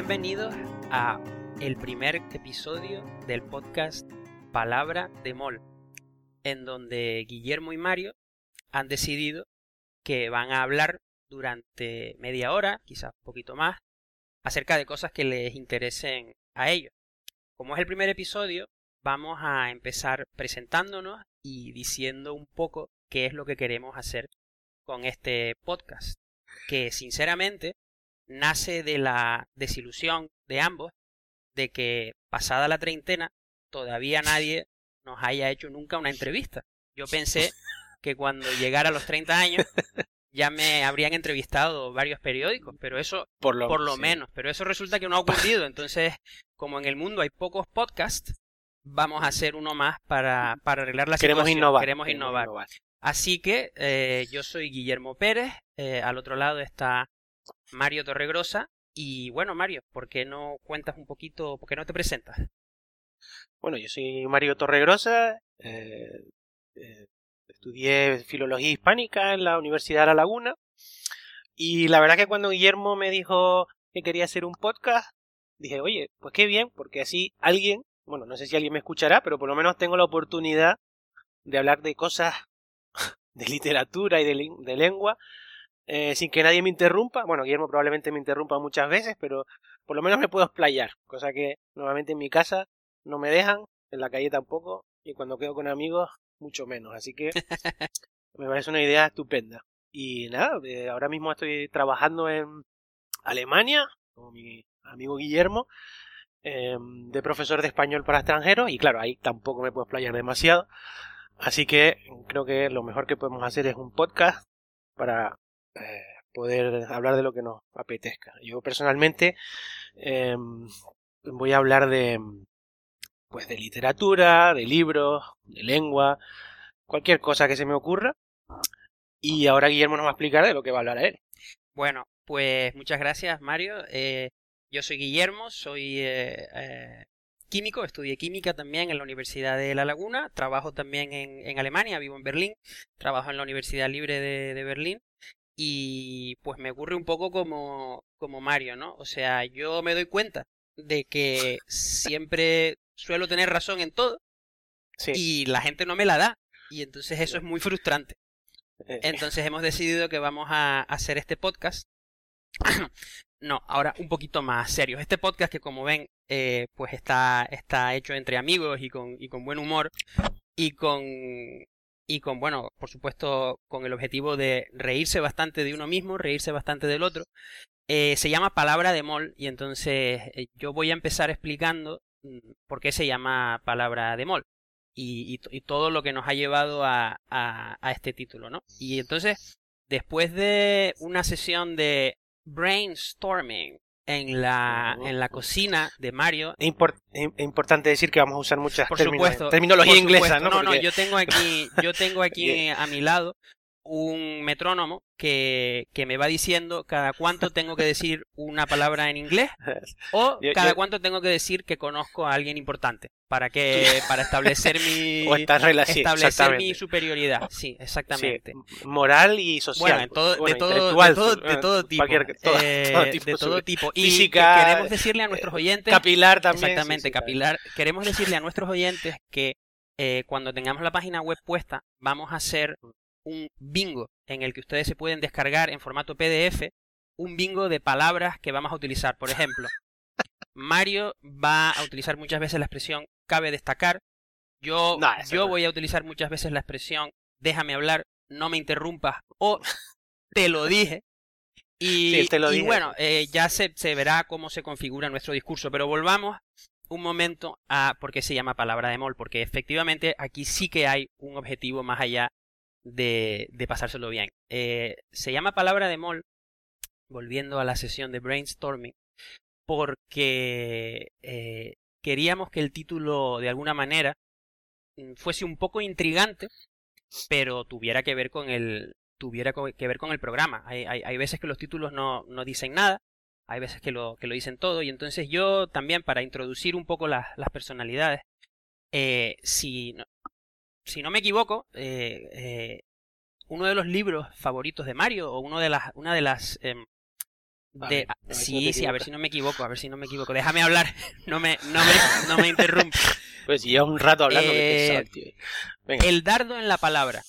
Bienvenidos a el primer episodio del podcast Palabra de Mol, en donde Guillermo y Mario han decidido que van a hablar durante media hora, quizás un poquito más, acerca de cosas que les interesen a ellos. Como es el primer episodio, vamos a empezar presentándonos y diciendo un poco qué es lo que queremos hacer con este podcast, que sinceramente nace de la desilusión de ambos de que pasada la treintena todavía nadie nos haya hecho nunca una entrevista. Yo pensé que cuando llegara a los 30 años ya me habrían entrevistado varios periódicos, pero eso por lo, menos, pero eso resulta que no ha ocurrido. Entonces, como en el mundo hay pocos podcasts, vamos a hacer uno más para, para arreglar la Queremos situación. Innovar. Queremos innovar. Así que eh, yo soy Guillermo Pérez, eh, al otro lado está Mario Torregrosa. Y bueno, Mario, ¿por qué no cuentas un poquito, por qué no te presentas? Bueno, yo soy Mario Torregrosa, eh, eh, estudié filología hispánica en la Universidad de La Laguna y la verdad que cuando Guillermo me dijo que quería hacer un podcast, dije, oye, pues qué bien, porque así alguien, bueno, no sé si alguien me escuchará, pero por lo menos tengo la oportunidad de hablar de cosas de literatura y de, de lengua eh, sin que nadie me interrumpa. Bueno, Guillermo probablemente me interrumpa muchas veces, pero por lo menos me puedo explayar, cosa que normalmente en mi casa no me dejan, en la calle tampoco, y cuando quedo con amigos, mucho menos. Así que me parece una idea estupenda. Y nada, eh, ahora mismo estoy trabajando en Alemania, con mi amigo Guillermo, eh, de profesor de español para extranjeros, y claro, ahí tampoco me puedo explayar demasiado. Así que creo que lo mejor que podemos hacer es un podcast para eh, poder hablar de lo que nos apetezca. Yo personalmente eh, voy a hablar de pues de literatura, de libros, de lengua, cualquier cosa que se me ocurra. Y ahora Guillermo nos va a explicar de lo que va a hablar a él. Bueno, pues muchas gracias Mario. Eh, yo soy Guillermo, soy eh, eh, químico, estudié química también en la Universidad de La Laguna, trabajo también en, en Alemania, vivo en Berlín, trabajo en la Universidad Libre de, de Berlín y pues me ocurre un poco como, como Mario, ¿no? O sea, yo me doy cuenta de que siempre suelo tener razón en todo y la gente no me la da y entonces eso es muy frustrante. Eh. Entonces hemos decidido que vamos a hacer este podcast. no, ahora un poquito más serio. Este podcast que como ven, eh, pues está, está hecho entre amigos y con, y con buen humor y con y con, bueno, por supuesto, con el objetivo de reírse bastante de uno mismo, reírse bastante del otro. Eh, se llama Palabra de Mol y entonces eh, yo voy a empezar explicando mm, por qué se llama Palabra de Mol y, todo lo que nos ha llevado a, a, a este título, ¿no? Y entonces, después de una sesión de brainstorming en la, en la cocina de Mario. Es, importante decir que vamos a usar muchas por terminología inglesa, ¿no? No, no, yo tengo aquí, yo tengo aquí a mi lado un metrónomo que, que me va diciendo cada cuánto tengo que decir una palabra en inglés o cada cuánto tengo que decir que conozco a alguien importante para que para establecer mi establecer mi superioridad. Sí exactamente. moral y social bueno, todo, de, todo, de, todo, de todo tipo eh, de todo tipo. Y Física, queremos decirle a nuestros oyentes capilar también exactamente capilar queremos decirle a nuestros oyentes que eh, cuando tengamos la página web puesta vamos a hacer un bingo en el que ustedes se pueden descargar en formato PDF un bingo de palabras que vamos a utilizar. Por ejemplo, Mario va a utilizar muchas veces la expresión cabe destacar. Yo, yo voy a utilizar muchas veces la expresión déjame hablar, no me interrumpas o te lo dije. Y, y bueno, eh, ya se, se verá cómo se configura nuestro discurso, pero volvamos un momento a por qué se llama palabra de mol, porque efectivamente aquí sí que hay un objetivo más allá de, de pasárselo bien. Eh, se llama palabra de mol, volviendo a la sesión de brainstorming, porque eh, queríamos que el título de alguna manera mm, fuese un poco intrigante, pero tuviera que ver con el tuviera que ver con el programa. Hay, hay, hay veces que los títulos no, no, dicen nada, hay veces que lo, que lo dicen todo, y entonces yo también para introducir un poco las, las personalidades, eh, si si no me equivoco, eh, eh, uno de los libros favoritos de Mario, o uno de las, una de las, em, de, sí, sí, a ver si no me equivoco, a ver si no me equivoco. Déjame hablar, no me, no me, no me interrumpa. Pues lleva un rato hablando Eh, tío. El dardo en la palabra.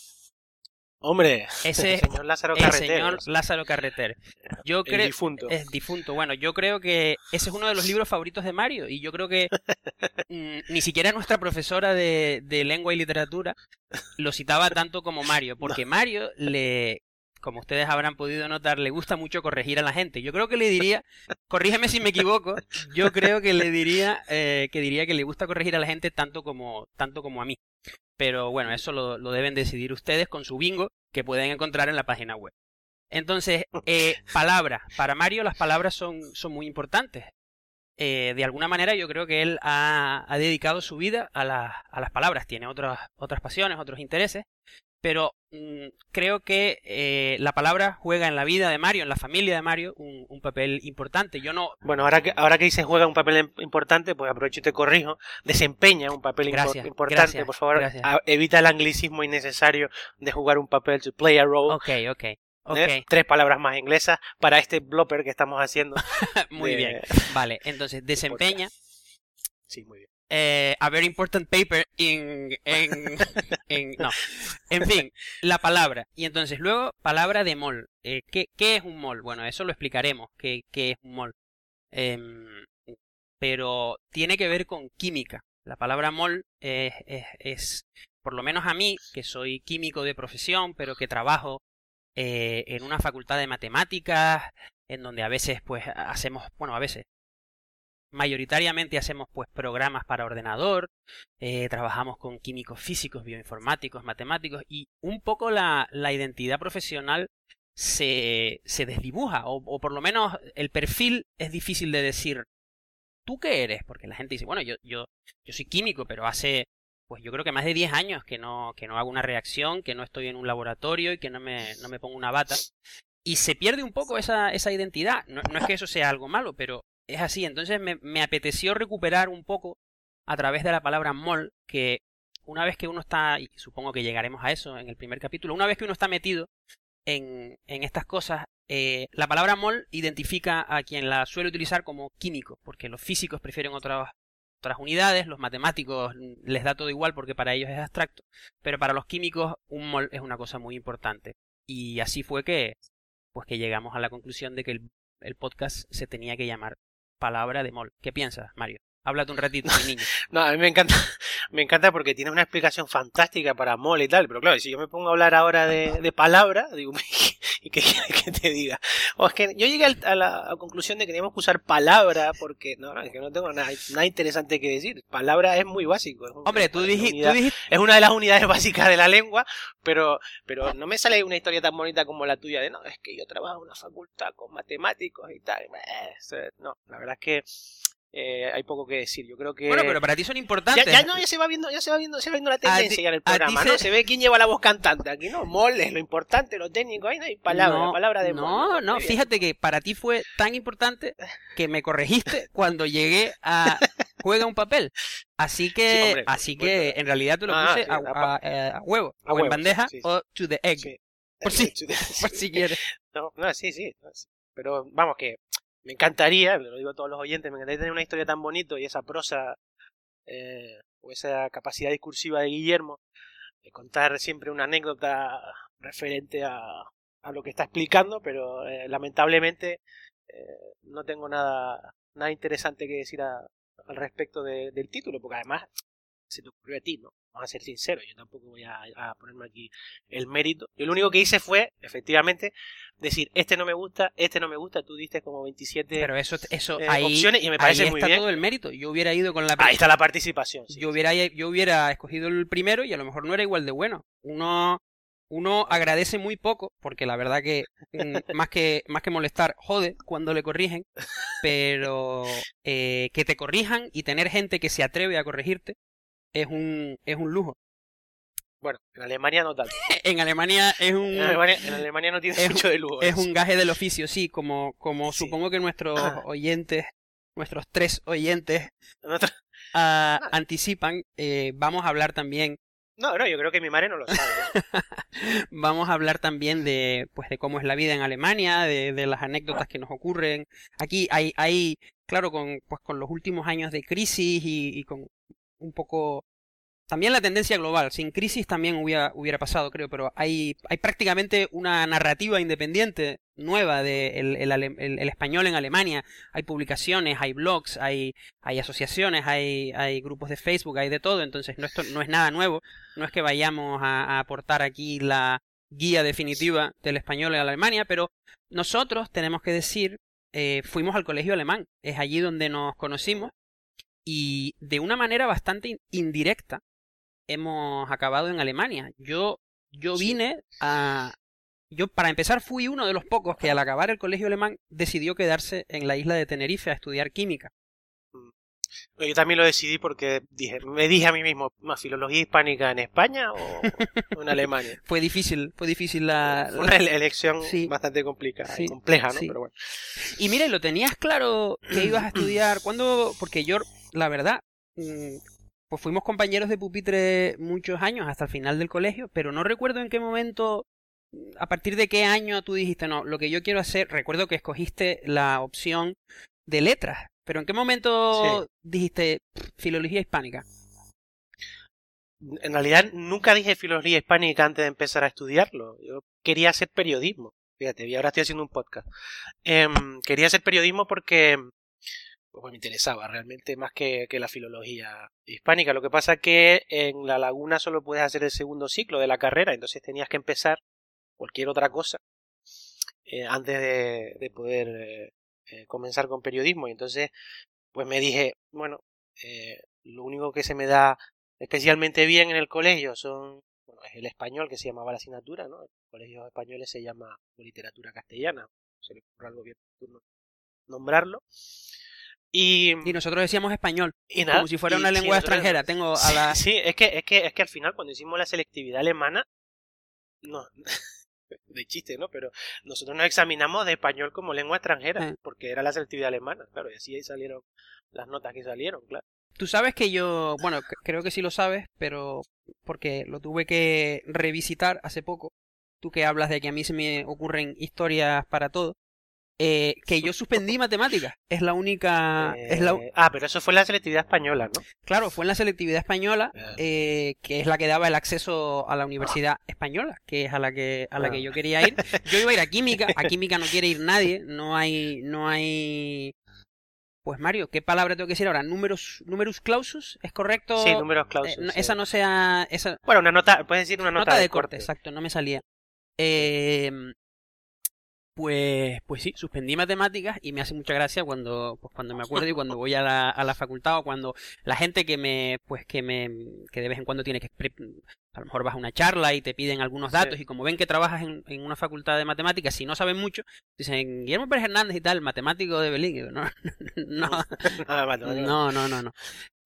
Hombre, Ese- el señor Lázaro El Carreter. señor Lázaro Carreter. Yo creo difunto. es difunto. Bueno, yo creo que ese es uno de los libros favoritos de Mario y yo creo que mm, ni siquiera nuestra profesora de, de lengua y literatura lo citaba tanto como Mario, porque Mario le, como ustedes habrán podido notar, le gusta mucho corregir a la gente. Yo creo que le diría, corrígeme si me equivoco, yo creo que le diría eh, que diría que le gusta corregir a la gente tanto como tanto como a mí. Pero bueno, eso lo, lo deben decidir ustedes con su bingo que pueden encontrar en la página web. Entonces, eh, palabras. Para Mario las palabras son, son muy importantes. Eh, de alguna manera yo creo que él ha, ha dedicado su vida a, las a las palabras. Tiene otras, otras pasiones, otros intereses. Pero mm, creo que eh, la palabra juega en la vida de Mario, en la familia de Mario, un, un papel importante. Yo no... Bueno, ahora que, ahora que dices juega un papel im- importante, pues aprovecho y te corrijo. Desempeña un papel Gracias, importante, gracias, por favor. a- evita el anglicismo innecesario de jugar un papel, to play a role. Ok, ok. Ok, ¿eh? Tres palabras más inglesas para este blooper que estamos haciendo. muy de- bien. Vale, entonces desempeña Sí, muy bien. Eh, a very important paper in, en, en- no. En fin la palabra. Y entonces luego palabra de mol. Eh, ¿qué, qué es un mol? bueno eso lo explicaremos qué, qué es un mol. Em, pero tiene que ver con química. La palabra mol es, es, es, por lo menos a mí que soy químico de profesión pero que trabajo eh, en una facultad de matemáticas en donde a veces pues hacemos bueno a veces mayoritariamente hacemos pues programas para ordenador, eh, trabajamos con químicos físicos, bioinformáticos, matemáticos y un poco la, la identidad profesional se, se desdibuja o, o por lo menos el perfil es difícil de decir ¿tú qué eres? Porque la gente dice, bueno, yo, yo, yo soy químico, pero hace pues yo creo que más de 10 años que no, que no hago una reacción, que no estoy en un laboratorio y que no me, no me pongo una bata. Y se pierde un poco esa, esa identidad. No, no es que eso sea algo malo, pero es así. Entonces me, apeteció recuperar un poco a través de la palabra mol, que una vez que uno está, y supongo que llegaremos a eso en el primer capítulo, una vez que uno está metido en, en estas cosas, eh, la palabra mol identifica a quien la suele utilizar como químico, porque los físicos prefieren otras, otras unidades, los matemáticos les da todo igual porque para ellos es abstracto, pero para los químicos un mol es una cosa muy importante. Y así fue que, pues que llegamos a la conclusión de que el, el podcast se tenía que llamar Palabra de Mol. ¿Qué piensas, Mario? Háblate un ratito, mi niño. No, a mí me encanta, me encanta porque tienes una explicación fantástica para mole y tal, pero claro, si yo me pongo a hablar ahora de, de palabra, digo, ¿y qué quieres que te diga? O es que yo llegué a la, a la conclusión de que teníamos que usar palabra porque, no, no, es que no tengo nada, nada interesante que decir. Palabra es muy básico. es Hombre, tú, una diji- tú dijiste... es una de las unidades básicas de la lengua, pero, pero no me sale una historia tan bonita como la tuya de no, es que yo trabajo en una facultad con matemáticos y tal. No, la verdad es que eh, hay poco que decir. Yo creo que Bueno, pero para ti son importantes. ya no, ya se va viendo, ya se va viendo, se va viendo la ti- tendencia ya en el programa, ¿no? Se ve quién lleva la voz cantante aquí, ¿no? Mole, lo importante, lo técnico, ahí no hay palabra, no, palabra de no, no, fíjate que para ti fue tan importante que me corregiste cuando llegué a juega un papel. Así que, Sí, hombre, por así que en realidad te lo Ah, puse sí, a, a pa- a- eh, a huevo, o huevo, en bandeja, sí, o to the egg, Sí. por si, por si quieres. No, no, sí, sí. Pero vamos, que me encantaría, lo digo a todos los oyentes, me encantaría tener una historia tan bonita y esa prosa eh, o esa capacidad discursiva de Guillermo de contar siempre una anécdota referente a, lo que está explicando, pero eh, lamentablemente eh, no tengo nada, nada interesante que decir a- al respecto de- del título, porque además se te ocurrió a ti, ¿no? Vamos a ser sinceros, yo tampoco voy a, a ponerme aquí el mérito. Yo lo único que hice fue, efectivamente, decir, este no me gusta, este no me gusta, tú diste como 27 Pero eso, eso eh, ahí, opciones y me ahí parece muy está bien. todo el mérito. Yo hubiera ido con la Ahí está la participación. sí. yo hubiera yo hubiera escogido el primero y a lo mejor no era igual de bueno. Uno uno agradece muy poco porque la verdad que mm, más que más que molestar jode cuando le corrigen, pero eh, que te corrijan y tener gente que se atreve a corregirte es un es un lujo. Bueno, en Alemania no tanto. En Alemania es un En Alemania, en Alemania no tiene Es- mucho de lujo. es un gaje del oficio, sí, como como Sí. supongo que nuestros Ah. oyentes nuestros tres oyentes ah, Ah. anticipan, eh, vamos a hablar también No, no, yo creo que mi madre no lo sabe. Vamos a hablar también de, pues, de cómo es la vida en Alemania, de, de las anécdotas que nos ocurren. Aquí hay, hay, claro, con, pues, con los últimos años de crisis y, y con un poco también la tendencia global, sin crisis también hubiera, hubiera pasado, creo, pero hay, hay prácticamente una narrativa independiente nueva de el, español en Alemania. Hay publicaciones, hay blogs, hay, hay asociaciones, hay, hay grupos de Facebook, hay de todo, entonces no, esto no es nada nuevo. No es que vayamos a, a aportar aquí la guía definitiva del español en Alemania, pero nosotros tenemos que decir, eh, fuimos al colegio alemán, es allí donde nos conocimos y de una manera bastante indirecta hemos acabado en Alemania. Yo, yo vine a... Yo, para empezar, fui uno de los pocos que al acabar el colegio alemán decidió quedarse en la isla de Tenerife a estudiar química. Mm. Yo también lo decidí porque dije, me dije a mí mismo, ¿más filología hispánica en España o, en Alemania? fue difícil, fue difícil la... Fue una elección bastante complicada, compleja, ¿no? Pero bueno. Y mire, ¿lo tenías claro que ibas a estudiar? ¿Cuándo? Porque yo, la verdad, mm, pues fuimos compañeros de pupitre muchos años hasta el final del colegio, pero no recuerdo en qué momento, a partir de qué año tú dijiste, no, lo que yo quiero hacer, recuerdo que escogiste la opción de letras, pero en qué momento dijiste filología hispánica. En realidad nunca dije filología hispánica antes de empezar a estudiarlo. Yo quería hacer periodismo. Fíjate, y ahora estoy haciendo un podcast. Em, quería hacer periodismo porque pues me interesaba realmente más que, que, la filología hispánica. Lo que pasa que en La Laguna solo puedes hacer el segundo ciclo de la carrera, entonces tenías que empezar cualquier otra cosa eh, antes de, de poder eh, eh, comenzar con periodismo. Y entonces, pues me dije, bueno, lo único que se me da especialmente bien en el colegio son, bueno, es el español que se llamaba la asignatura, ¿no? En colegios españoles se llama literatura castellana, se le ocurre algo bien nombrarlo. Y, nosotros decíamos español, como si fuera una lengua extranjera. Tengo a la... Sí, es que, es que, es que al final cuando hicimos la selectividad alemana, no, de chiste, ¿no? Pero nosotros nos examinamos de español como lengua extranjera, porque era la selectividad alemana, claro, y así ahí salieron las notas que salieron, claro. Tú sabes que yo, bueno, creo que sí lo sabes, pero porque lo tuve que revisitar hace poco. Tú que hablas de que a mí se me ocurren historias para todo. Eh, que yo suspendí matemáticas. Es la única. es la... Eh, ah, pero eso fue en la selectividad española, ¿no? Claro, fue en la selectividad española, ah. eh, que es la que daba el acceso a la universidad española, que es a la que a la que ah. yo quería ir. Yo iba a ir a química, a química no quiere ir nadie, no hay, no hay. Pues Mario, ¿qué palabra tengo que decir ahora? ¿Números, numerus clausus? ¿Es correcto? Sí, números clausus. Esa no sea. Esa... Bueno, una nota, puedes decir una nota, de, corte. Exacto, no me salía. Eh, pues, pues sí, suspendí matemáticas y me hace mucha gracia cuando, pues cuando me acuerdo y cuando voy a la, a la facultad o cuando la gente que me, pues que me, que de vez en cuando tiene que, a lo mejor vas a una charla y te piden algunos datos y como ven que trabajas en, en, una facultad de matemáticas, si no saben mucho, dicen Guillermo Pérez Hernández y tal, matemático de Belín. No, no, no, no, no, no.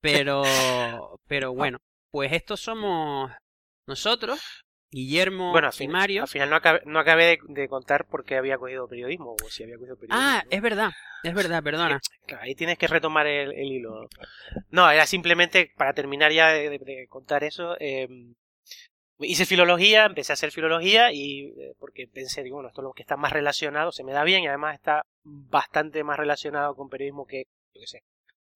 Pero, pero bueno, pues estos somos nosotros Guillermo bueno, y Mario. Al final no acabé, no acabé de, contar por qué había cogido periodismo o si había cogido periodismo. Ah, es verdad, es verdad, perdona. ahí tienes que retomar el, hilo. No, era simplemente para terminar ya de, contar eso. Eh, hice filología, empecé a hacer filología y eh, porque pensé, digo, bueno, esto es lo que está más relacionado, se me da bien y además está bastante más relacionado con periodismo que, yo qué sé,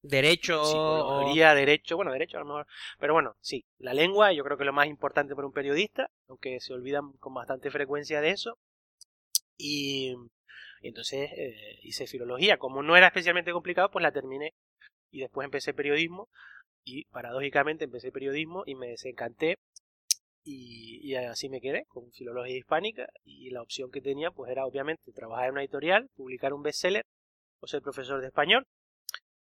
derecho psicología, derecho, bueno, derecho a lo mejor, pero bueno, sí, la lengua yo creo que es lo más importante para un periodista, aunque se olvidan con bastante frecuencia de eso. Y, entonces eh, hice filología, como no era especialmente complicado, pues la terminé y después empecé periodismo. Y paradójicamente empecé periodismo y me desencanté y, y, así me quedé con filología hispánica. Y la opción que tenía pues era obviamente trabajar en una editorial, publicar un bestseller o ser profesor de español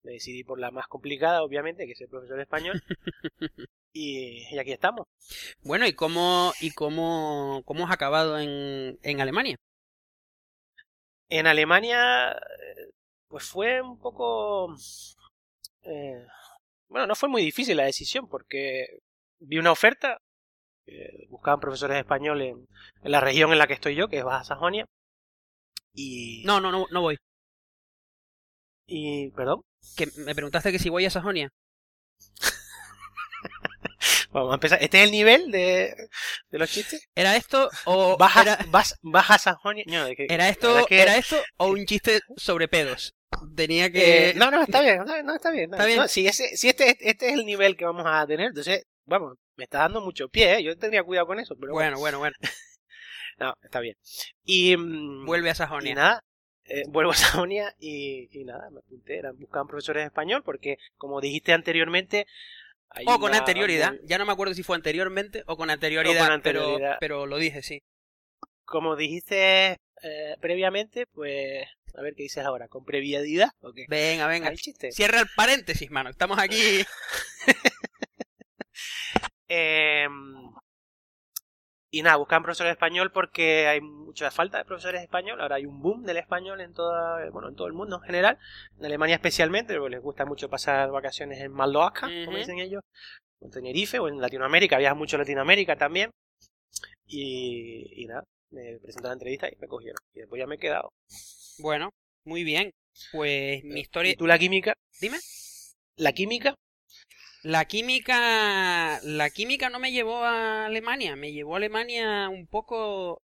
me decidí por la más complicada, obviamente, que es el profesor de español. y, aquí estamos. Bueno, ¿y cómo, y cómo, cómo has acabado en, en Alemania? En Alemania, pues fue un poco... Eh, bueno, no fue muy difícil la decisión porque vi una oferta, buscaban profesores de español en, en, la región en la que estoy yo, que es Baja Sajonia. Y... No, no, no, no voy. Y, perdón. Que me preguntaste que si voy a Sajonia. Vamos a empezar. ¿Este es el nivel de, de los chistes? ¿Era esto o Baja, era, vas, baja Sajonia. No, de que- era esto, que- era esto o un chiste sobre pedos? Tenía que Eh, no, no, está bien, no, no, está bien. no. Está bien. No, si ese, si este, este es el nivel que vamos a tener, entonces, vamos, me está dando mucho pie, ¿eh? Yo tendría cuidado con eso, pero bueno, Bueno, bueno, bueno. no, está bien. Y, mm, Vuelve a y Sajonia. nada, eh, vuelvo a Sajonia y, y nada, me apunté, eran, buscaban profesores de español porque, como dijiste anteriormente, hay O con una anterioridad. Ya no me acuerdo si fue anteriormente o con anterioridad, anterioridad. Pero, pero lo dije, sí. como dijiste eh, previamente, pues, a ver qué dices ahora, con previedad, ¿o qué? Venga, venga. el chiste. Cierra el paréntesis, mano. Estamos aquí. Eh, y nada, buscaban profesores de español porque hay mucha falta de profesores de español. Ahora hay un boom del español en toda, bueno, en todo el mundo en general. En Alemania especialmente, porque les gusta mucho pasar vacaciones en Mallorca, como dicen ellos, o en Tenerife, o en Latinoamérica. Viajan mucho a Latinoamérica también. Y, y nada, me presenté a la entrevista y me cogieron. Y después ya me he quedado. Bueno, muy bien. Pues mi historia. ¿Y tú la química? Dime. ¿La química? La química. La química no me llevó a Alemania. Me llevó a Alemania un poco.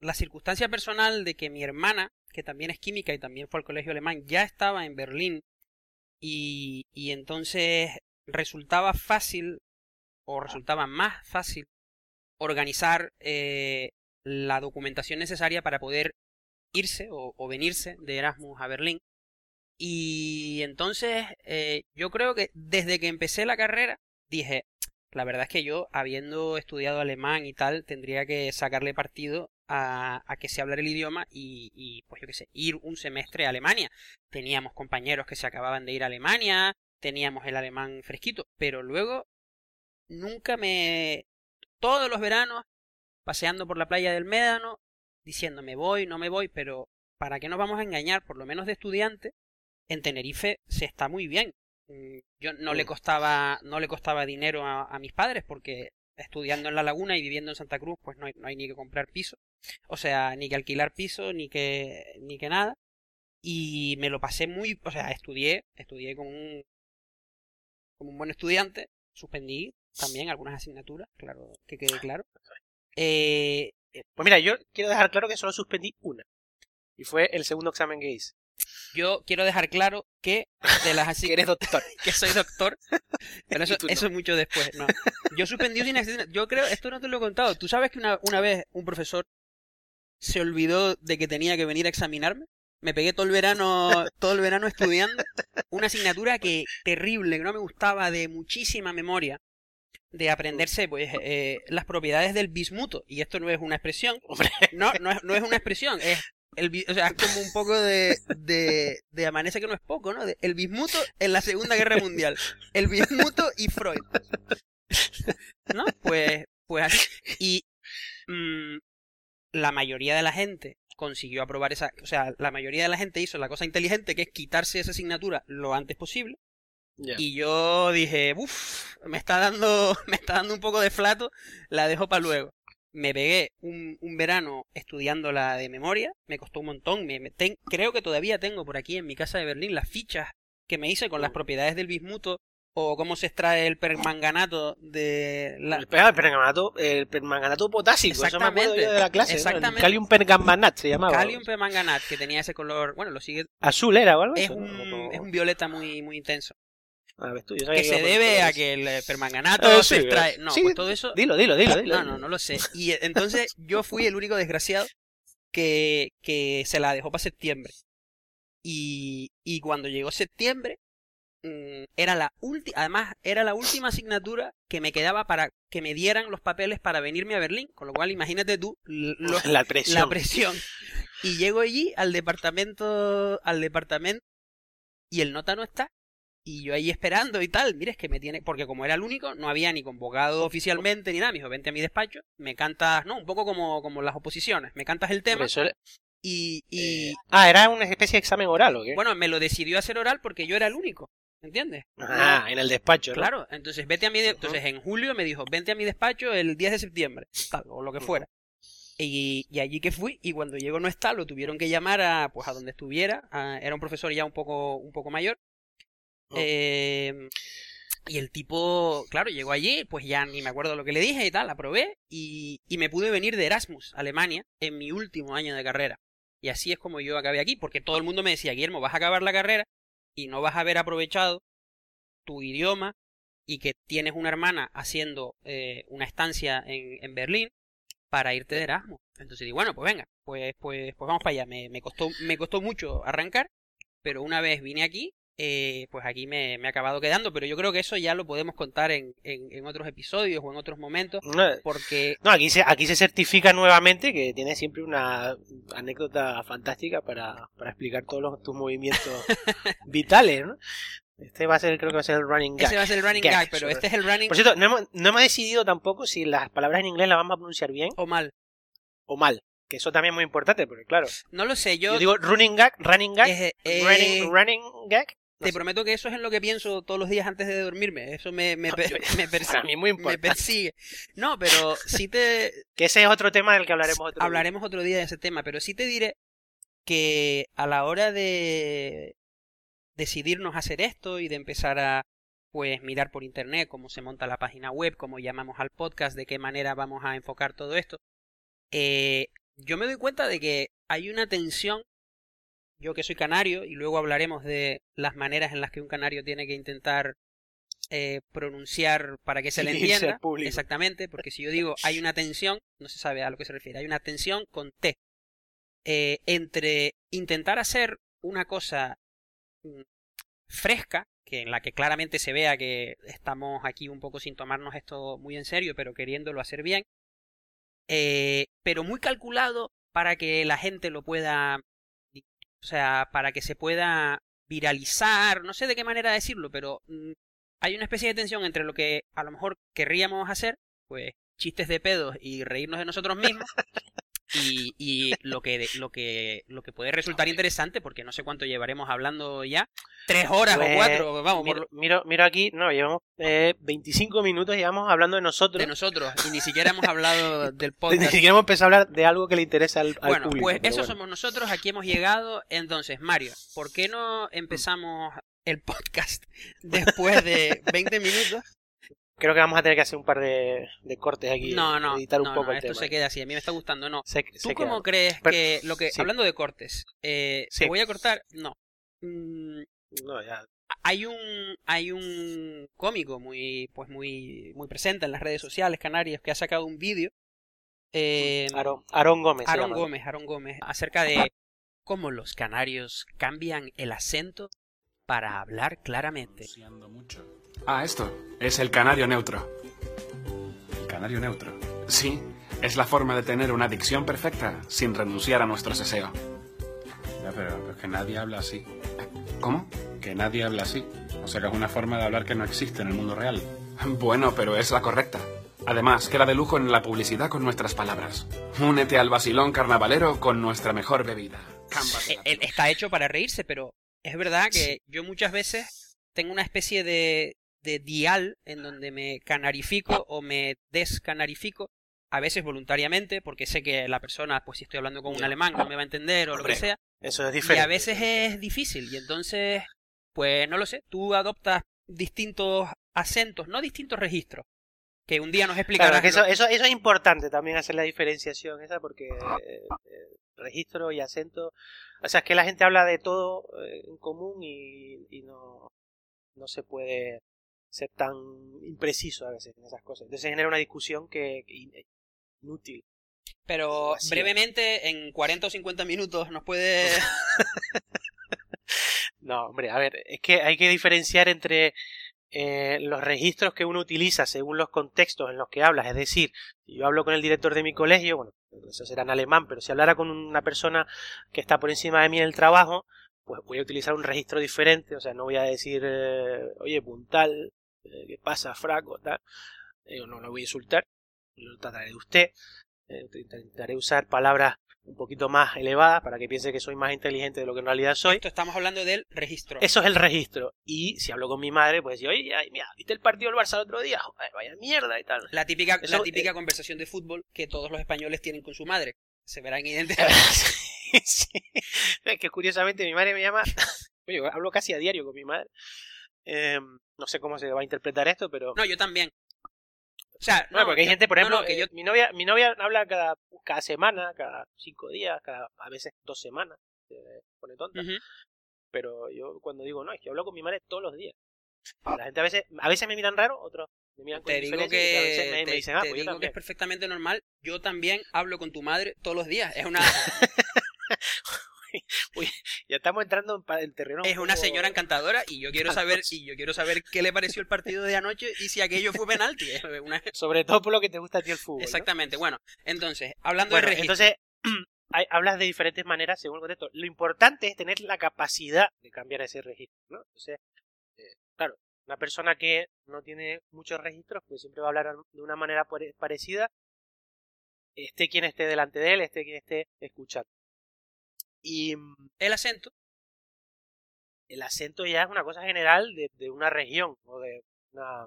La circunstancia personal de que mi hermana, que también es química y también fue al colegio alemán, ya estaba en Berlín. Y, y entonces resultaba fácil, o resultaba más fácil, organizar eh, la documentación necesaria para poder irse o, o venirse de Erasmus a Berlín. Y entonces eh, yo creo que desde que empecé la carrera dije, la verdad es que yo, habiendo estudiado alemán y tal, tendría que sacarle partido a, a que se hablara el idioma y, y, pues yo qué sé, ir un semestre a Alemania. Teníamos compañeros que se acababan de ir a Alemania, teníamos el alemán fresquito, pero luego nunca me... Todos los veranos, paseando por la playa del Médano, diciendo me voy, no me voy, pero ¿para qué nos vamos a engañar? Por lo menos de estudiante, en Tenerife se está muy bien. Mm, Yo no le Mm. costaba, no le costaba dinero a, a mis padres porque estudiando en la laguna y viviendo en Santa Cruz, pues no hay, no hay ni que comprar piso. O sea, ni que alquilar piso, ni que, ni que nada. Y me lo pasé muy, o sea, estudié, estudié como un, como un buen estudiante, suspendí también algunas asignaturas, claro, que quede claro. Eh, Pues mira, yo quiero dejar claro que solo suspendí una. Y fue el segundo examen que hice. Yo quiero dejar claro que de las Que asignaturas eres doctor. que soy doctor, pero eso, no. eso es mucho después, no. Yo suspendí una asignatura, yo creo, esto no te lo he contado, tú sabes que una, una vez un profesor se olvidó de que tenía que venir a examinarme, me pegué todo el verano, todo el verano estudiando, una asignatura que terrible, que no me gustaba, de muchísima memoria, de aprenderse pues eh, las propiedades del bismuto, y esto no es una expresión, no, no es, no es una expresión, es el, o sea, es como un poco de, de, de amanece que no es poco, ¿no? De- el bismuto en la Segunda Guerra Mundial. El bismuto y Freud. ¿No? Pues, pues así. Y mm, la mayoría de la gente consiguió aprobar esa, o sea, la mayoría de la gente hizo la cosa inteligente que es quitarse esa asignatura lo antes posible. Y yo dije, uff, me está dando, me está dando un poco de flato, la dejo para luego. Me pegué un, un verano estudiándola de memoria, me costó un montón, me, me ten- creo que todavía tengo por aquí en mi casa de Berlín las fichas que me hice con las Mm. propiedades del bismuto o cómo se extrae el permanganato de la... El, permanganato, el permanganato potásico, eso me acuerdo Exactamente, yo de la clase. ¿no? Exactamente. Calium permanganat se llamaba. Calium permanganat, que tenía ese color, bueno, lo sigue, Azul era o algo es así, ¿no? un, es un violeta muy, muy intenso. Ah, Que se debe a que el eh, permanganato Eh, se sí, extrae... No, sí, pues todo eso... Dilo, dilo, dilo. dilo. No, no, no lo sé. Y eh, entonces yo fui el único desgraciado que, que se la dejó para septiembre. Y, y cuando llegó septiembre, mm, era la última, además era la última asignatura que me quedaba para que me dieran los papeles para venirme a Berlín. Con lo cual, imagínate tú lo- La presión. la presión. Y llego allí al departamento, al departamento, y el nota no está. Y yo ahí esperando y tal, mire, es que me tiene, porque como era el único, no había ni convocado oficialmente ni nada, me dijo, vente a mi despacho, me cantas, no, un poco como, como las oposiciones, me cantas el tema y, y eh, Ah, era una especie de examen oral, ¿o qué? bueno, me lo decidió hacer oral porque yo era el único, ¿entiendes? ah, en el despacho, ¿no? Claro, entonces vete a mi de- entonces en julio me dijo, "Vente a mi despacho el 10 de septiembre", tal, o lo que fuera. Y, y allí que fui y cuando llegó no está, lo tuvieron que llamar a pues a donde estuviera, a- era un profesor ya un poco un poco mayor. Eh, Y el tipo, claro, llegó allí, pues ya ni me acuerdo lo que le dije y tal, la probé y, y me pude venir de Erasmus, Alemania, en mi último año de carrera. Y así es como yo acabé aquí, porque todo el mundo me decía, Guillermo, vas a acabar la carrera y no vas a haber aprovechado tu idioma y que tienes una hermana haciendo eh, una estancia en, en, Berlín para irte de Erasmus. Entonces digo, bueno, pues venga, pues, pues, pues vamos para allá. Me, me, costó, me costó mucho arrancar, pero una vez vine aquí, eh, pues aquí me, me, ha acabado quedando, pero yo creo que eso ya lo podemos contar en, en, en otros episodios o en otros momentos, porque... No, aquí se, aquí se certifica nuevamente que tienes siempre una anécdota fantástica para, para explicar todos los, tus movimientos vitales, ¿no? Este va a ser, creo que va a ser el running gag. Ese va a ser el running gag, gag pero este es el running Por cierto, no hemos, no hemos decidido tampoco si las palabras en inglés las vamos a pronunciar bien. O mal. O mal. Que eso también es muy importante, porque claro. No lo sé, yo. Yo digo running gag, running gag, eh, eh, running, running gag. No te sé. prometo que eso es en lo que pienso todos los días antes de dormirme. Eso me, me, me, me persigue. muy me persigue. No, pero sí te. que ese es otro tema del que hablaremos otro Hablaremos día. otro día de ese tema, pero sí te diré que a la hora de decidirnos hacer esto y de empezar a pues mirar por internet cómo se monta la página web, cómo llamamos al podcast, de qué manera vamos a enfocar todo esto, eh, yo me doy cuenta de que hay una tensión, yo que soy canario, y luego hablaremos de las maneras en las que un canario tiene que intentar eh, pronunciar para que se le entienda. Exactamente, porque si yo digo hay una tensión, no se sabe a lo que se refiere, hay una tensión con T. Eh, entre intentar hacer una cosa fresca, que en la que claramente se vea que estamos aquí un poco sin tomarnos esto muy en serio, pero queriéndolo hacer bien, eh, pero muy calculado para que la gente lo pueda, o sea, para que se pueda viralizar, no sé de qué manera decirlo, pero mmm, hay una especie de tensión entre lo que a lo mejor querríamos hacer, pues chistes de pedos y reírnos de nosotros mismos, y, y lo que lo que lo que puede resultar interesante porque no sé cuánto llevaremos hablando ya tres horas pues, o cuatro vamos miro, por... miro, miro aquí no llevamos eh, 25 minutos llevamos hablando de nosotros. De nosotros y ni siquiera hemos hablado del podcast. ni siquiera hemos empezado a hablar de algo que le interesa al, al bueno público, pues eso bueno. somos nosotros aquí hemos llegado. Entonces Mario ¿por qué no empezamos el podcast después de 20 minutos Creo que vamos a tener que hacer un par de, de cortes aquí. No, no. Editar no, un poco no, el esto tema. se queda así. A mí me está gustando. No. Se, ¿Tú se cómo queda. crees Pero, que lo que sí. hablando de cortes, eh, Sí. ¿te voy a cortar? No. Mm, No, ya. hay un hay un cómico muy pues muy muy presente en las redes sociales canarias que ha sacado un vídeo. Eh, Aarón, Aarón Gómez. llama. Gómez, Aaron Gómez, acerca de cómo los canarios cambian el acento para hablar claramente. Mucho. Ah, esto es el canario neutro. ¿El canario neutro? Sí, es la forma de tener una dicción perfecta sin renunciar a nuestro seseo. Ya, pero, pero es que nadie habla así. ¿Cómo? Que nadie habla así. O sea que es una forma de hablar que no existe en el mundo real. Bueno, pero es la correcta. Además, queda de lujo en la publicidad con nuestras palabras. Únete al vacilón carnavalero con nuestra mejor bebida. Eh, eh, está hecho para reírse, pero es verdad que yo muchas veces tengo una especie de, de dial en donde me canarifico o me descanarifico, a veces voluntariamente, porque sé que la persona, pues si estoy hablando con un alemán, no me va a entender o lo que Hombre, sea, Eso es y diferente. a veces es difícil, y entonces, pues no lo sé, tú adoptas distintos acentos, no distintos registros, que un día nos explicarás. Claro, eso, lo- eso, eso es importante también hacer la diferenciación esa porque eh, eh, registro y acento, o sea, es que la gente habla de todo eh, en común y, y no, no se puede ser tan impreciso a veces en esas cosas. Entonces genera una discusión que, que in- inútil. Pero brevemente, en 40 o 50 minutos, nos puede... No, hombre, a ver, es que hay que diferenciar entre eh, los registros que uno utiliza según los contextos en los que hablas. Es decir, si yo hablo con el director de mi colegio, bueno, eso será en alemán, pero si hablara con una persona que está por encima de mí en el trabajo, pues voy a utilizar un registro diferente. O sea, no voy a decir, eh, oye, puntal, ¿qué pasa, fraco? Tal. Eh, no lo voy a insultar, lo trataré de usted. Eh, intentaré usar palabras un poquito más elevadas para que piense que soy más inteligente de lo que en realidad soy. Esto estamos hablando del registro. Eso es el registro. Y si hablo con mi madre, pues decir, oye, ay, mira, ¿viste el partido del Barça el otro día? Joder, vaya mierda y tal. La típica, Eso, la típica eh, conversación de fútbol que todos los españoles tienen con su madre. Se verán sí, sí. Es que curiosamente mi madre me llama. Oye, hablo casi a diario con mi madre. Eh, No sé cómo se va a interpretar esto, pero... No, yo también. O sea, no, porque hay gente, por ejemplo, no, que eh, yo- mi novia mi novia habla cada, cada semana, cada cinco días, cada, a veces dos semanas, se pone tonta. Pero yo cuando digo, no, es que hablo con mi madre todos los días. La gente a veces, a veces me miran raro, otros me miran con Te digo a veces que, me, me te, dicen, ah, te pues yo digo que es perfectamente normal. Yo también hablo con tu madre todos los días. Es una, Ya estamos entrando en, en terreno. un es una señora encantadora y yo quiero saber y yo quiero saber qué le pareció el partido de anoche y si aquello fue penalti. Una- Sobre todo por lo que te gusta a ti el fútbol. ¿no? Exactamente. Bueno, entonces, hablando Bueno, de registro. entonces hay- hablas de diferentes maneras según el contexto. Lo importante es tener la capacidad de cambiar ese registro, ¿no? Entonces, eh, claro, una persona que no tiene muchos registros, pues siempre va a hablar de una manera pare- parecida, esté quien esté delante de él, esté quien esté escuchando. Y mm, el acento, el acento ya es una cosa general de, de una región o de una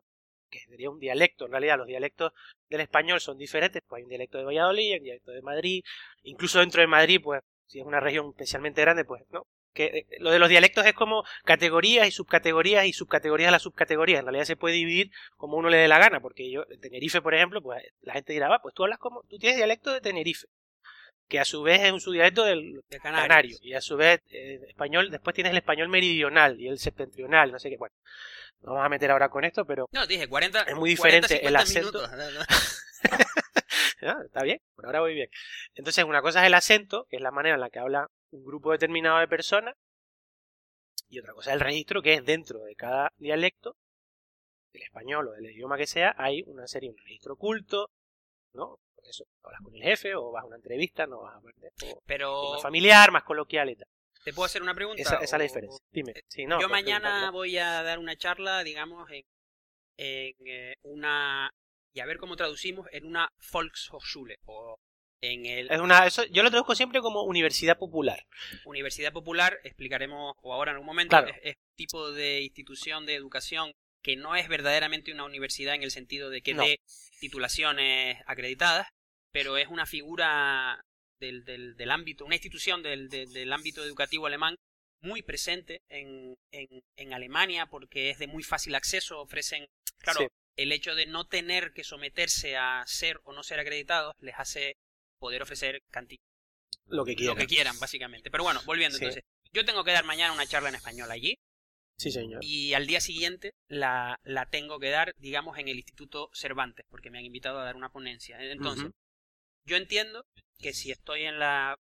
que sería un dialecto. En realidad, los dialectos del español son diferentes. Pues hay un dialecto de Valladolid, hay un dialecto de Madrid. Incluso dentro de Madrid, pues, si es una región especialmente grande, pues, no. Que eh, lo de los dialectos es como categorías y subcategorías y subcategorías de las subcategorías. En realidad se puede dividir como uno le dé la gana. Porque yo, en Tenerife, por ejemplo, pues la gente dirá, va, pues tú hablas como, tú tienes dialecto de Tenerife. Que a su vez es un subdialecto del, canario. Y a su vez, eh, español, después tienes el español meridional y el septentrional, no sé qué. Bueno, no vamos a meter ahora con esto, pero No, dije 40 Es muy 40, diferente el 50 acento. minutos. No, no. ah, está bien, por ahora voy bien. Entonces, una cosa es el acento, que es la manera en la que habla un grupo determinado de personas, y otra cosa es el registro, que es dentro de cada dialecto, del español o del idioma que sea, hay una serie, un registro oculto, ¿no? Eso hablas con el jefe o vas a una entrevista, no vas a perder. Pero más familiar, más coloquial y tal. te puedo hacer una pregunta. Esa, esa es la diferencia. Dime. Sí, no, yo mañana voy a dar una charla, digamos, en, en eh, una y a ver cómo traducimos en una Volkshochschule o en el Es una, eso, yo lo traduzco siempre como universidad popular. Universidad Popular, explicaremos o ahora en algún momento, Claro. es, es tipo de institución de educación que no es verdaderamente una universidad en el sentido de que No. dé titulaciones acreditadas, pero es una figura del, del, del ámbito, una institución del, del, del ámbito educativo alemán muy presente en, en, en Alemania porque es de muy fácil acceso, ofrecen, claro, Sí. el hecho de no tener que someterse a ser o no ser acreditados les hace poder ofrecer cantidad Lo que lo quieran. que quieran, básicamente. Pero bueno, volviendo Sí. entonces. Yo tengo que dar mañana una charla en español allí Sí, señor. y al día siguiente la, la tengo que dar, digamos, en el Instituto Cervantes, porque me han invitado a dar una ponencia. Entonces, yo entiendo que si estoy en la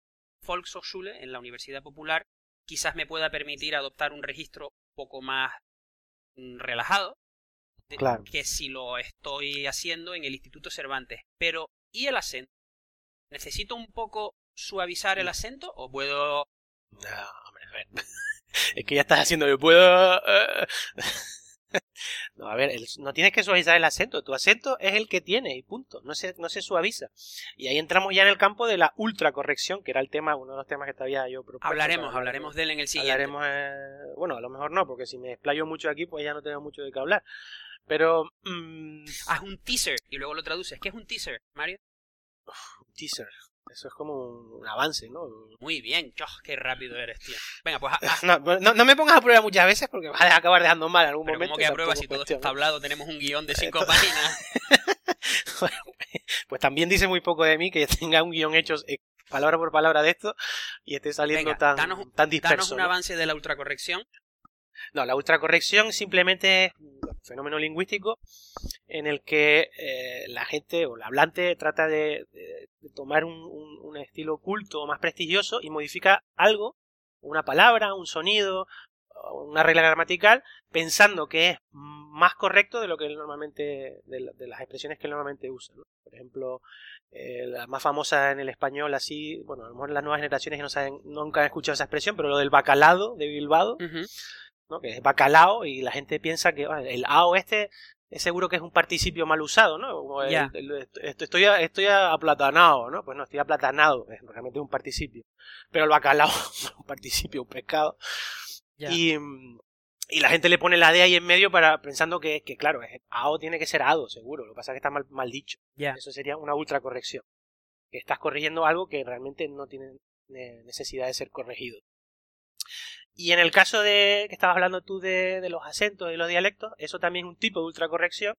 Volkshochschule, en la Universidad Popular, quizás me pueda permitir adoptar un registro un poco más mm, relajado de- Claro. que si lo estoy haciendo en el Instituto Cervantes. Pero, ¿y el acento? ¿Necesito un poco suavizar el acento o puedo No, hombre, a ver. Es que ya estás haciendo yo puedo. eh. No, a ver, no tienes que suavizar el acento. Tu acento es el que tiene y punto. No se, no se suaviza. Y ahí entramos ya en el campo de la ultracorrección, que era el tema, uno de los temas que había yo propuesto. hablaremos, para- hablaremos de él en el siguiente? Hablaremos, eh, bueno, a lo mejor no, porque si me explayo mucho aquí, pues ya no tengo mucho de qué hablar. Pero, mm, Haz un teaser y luego lo traduces. ¿Qué es un teaser, Mario? un teaser. Eso es como un avance, ¿no? Muy bien, Choh, qué rápido eres, tío. Venga, pues haz- haz- No, no, no me pongas a prueba muchas veces porque vas a acabar dejando mal en algún pero momento. como que a prueba si todo está ¿no? hablado, tenemos un guion de cinco páginas. pues también dice muy poco de mí que tenga un guion hecho eh, palabra por palabra de esto y esté saliendo Venga, tan, danos- tan Danos disperso. un ¿no? avance de la ultracorrección. No, la ultracorrección simplemente es un fenómeno lingüístico en el que eh, la gente o el hablante trata de, de- tomar un, un- estilo culto o más prestigioso y modifica algo, una palabra, un sonido, una regla gramatical, pensando que es más correcto de lo que él normalmente, de, la- de las expresiones que él normalmente usa. ¿no? Por ejemplo, eh, la más famosa en el español así, bueno, a lo mejor las nuevas generaciones no saben, nunca han escuchado esa expresión, pero lo del bacalado de Bilbao. ¿No? que es bacalao y la gente piensa que bueno, el ao este es seguro que es un participio mal usado, ¿no? Como el- estoy, estoy aplatanado, ¿no? Pues no, estoy aplatanado, es realmente un participio. Pero el bacalao es un participio, un pescado. Ya. Y, y la gente le pone la D ahí en medio para pensando que, que claro, es- ao tiene que ser ado, seguro. Lo que pasa es que está mal, mal dicho. Ya. Eso sería una ultracorrección. Que estás corrigiendo algo que realmente no tiene necesidad de ser corregido. Y en el caso de que estabas hablando tú de, de los acentos y los dialectos, eso también es un tipo de ultracorrección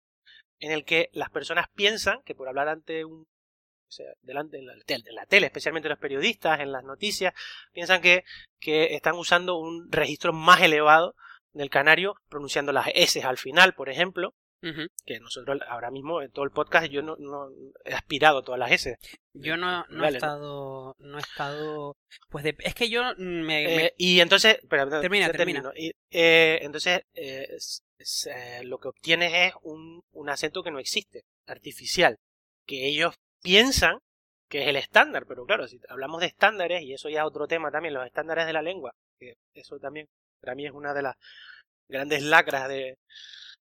en el que las personas piensan que por hablar ante un o sea, delante en la, en la, tele, especialmente los periodistas, en las noticias, piensan que, que están usando un registro más elevado del canario, pronunciando las S al final, por ejemplo, que nosotros ahora mismo en todo el podcast yo no, no he aspirado todas las S. Yo no, no he estado, no he estado, pues es que yo me, eh, y entonces, espera, termina, termina. Y, eh, entonces eh, eh, lo que obtienes es un, un acento que no existe, artificial, que ellos piensan que es el estándar, pero claro, si hablamos de estándares, y eso ya es otro tema también, los estándares de la lengua, que eso también para mí es una de las grandes lacras de,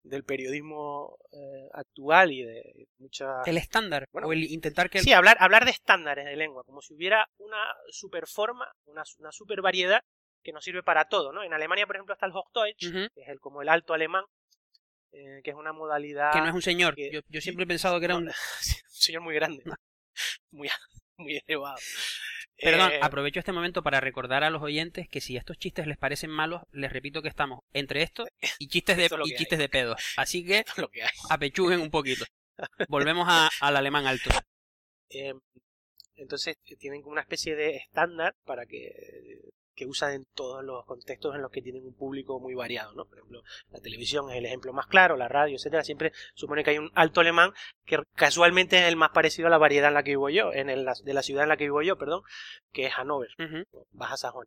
del periodismo eh, actual y de mucha... El estándar, o el intentar que... Sí, hablar, hablar de estándares de lengua, como si hubiera una super forma, una, una super variedad que nos sirve para todo, ¿no? En Alemania, por ejemplo, está el Hochdeutsch, que es el, como el alto alemán, eh, que es una modalidad... Que no es un señor, yo, yo, siempre he pensado que era un... un señor muy grande, muy, muy elevado. Perdón, eh, aprovecho este momento para recordar a los oyentes que si estos chistes les parecen malos, les repito que estamos entre esto y chistes de, y chistes de pedos. Así que, apechuguen un poquito. Volvemos al alemán alto. Em, entonces tienen una especie de estándar para que que usan en todos los contextos en los que tienen un público muy variado, ¿no? Por ejemplo, la televisión es el ejemplo más claro, la radio, etcétera, siempre supone que hay un alto alemán que casualmente es el más parecido a la variedad en la que vivo yo, en el, de la ciudad en la que vivo yo, perdón, que es Hannover, Baja Sajón.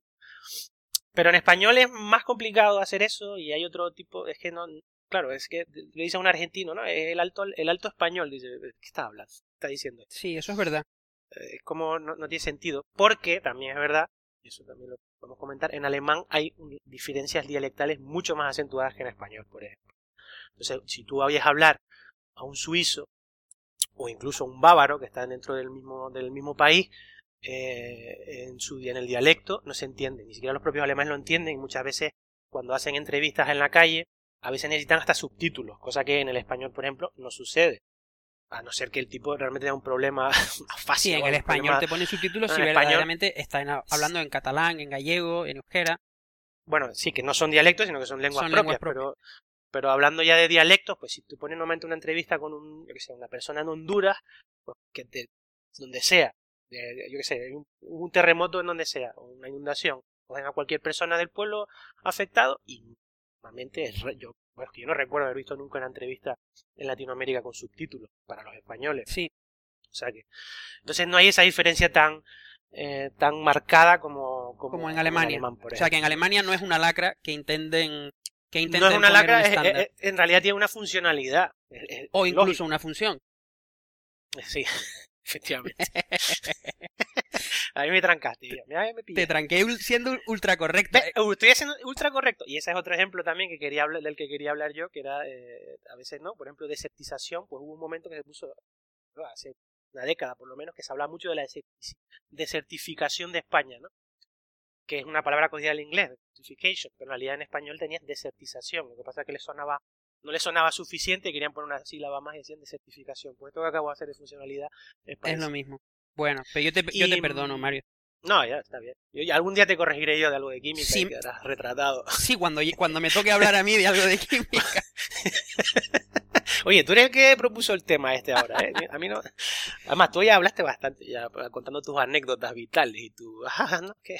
Pero en español es más complicado hacer eso y hay otro tipo, es que no, claro, es que le dice a un argentino, ¿no? El alto, el alto español, dice, ¿qué está hablando? Está diciendo. Sí, eso es verdad. Es como no, no tiene sentido, porque también es verdad eso también lo podemos comentar, en alemán hay diferencias dialectales mucho más acentuadas que en español, por ejemplo. Entonces, si tú a hablar a un suizo o incluso a un bávaro que está dentro del mismo, del mismo país, eh, en, su, en el dialecto no se entiende, ni siquiera los propios alemanes lo entienden y muchas veces cuando hacen entrevistas en la calle, a veces necesitan hasta subtítulos, cosa que en el español, por ejemplo, no sucede. A no ser que el tipo realmente tenga un problema fácil. Sí, en el español te pone subtítulos si verdaderamente está hablando en catalán, en gallego, en euskera. Bueno, sí, que no son dialectos, sino que son lenguas, propias, Pero, pero hablando ya de dialectos, pues si tú pones momento una entrevista con un, yo que sé, una persona en Honduras, pues que te, donde sea, yo que sé, un, un terremoto en donde sea, o una inundación, cogen a cualquier persona del pueblo afectado y normalmente es, yo bueno, que yo no recuerdo haber visto nunca una entrevista en Latinoamérica con subtítulos para los españoles. Sí. O sea que. Entonces no hay esa diferencia tan. Eh, tan marcada como, como, en Alemania. o sea que en Alemania no es una lacra que intenten que intenten no es una lacra, en realidad tiene una funcionalidad. o incluso una función. Sí, efectivamente. A mí me trancaste, Te tranqué siendo ultra correcto. Estoy haciendo ultra correcto. Y ese es otro ejemplo también que quería hablar, del que quería hablar yo, que era, eh, a veces no, por ejemplo, desertización, pues hubo un momento que se puso, hace una década por lo menos, que se habla mucho de la desertificación de España, ¿no? Que es una palabra cogida del inglés, desertification, pero en realidad en español tenía desertización. Lo que pasa es que le sonaba no le sonaba suficiente y querían poner una sílaba más y decían desertificación. Pues esto que acabo de hacer de funcionalidad es lo mismo. Bueno, pero yo te, yo te perdono, Mario. No, ya está bien. Yo, algún día te corregiré yo de algo de química sí. y quedarás retratado. Sí, cuando, cuando me toque hablar a mí de algo de química. Oye, tú eres el que propuso el tema este ahora, ¿eh? A mí no. Además, tú ya hablaste bastante, ya contando tus anécdotas vitales y tu. Ah, ¿no? ¿Qué?